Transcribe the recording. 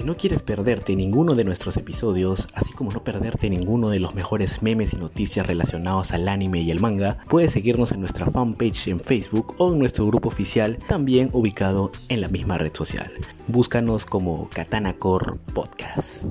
Si no quieres perderte ninguno de nuestros episodios, así como no perderte ninguno de los mejores memes y noticias relacionados al anime y el manga, puedes seguirnos en nuestra fanpage en Facebook o en nuestro grupo oficial, también ubicado en la misma red social. Búscanos como Katana Core Podcast.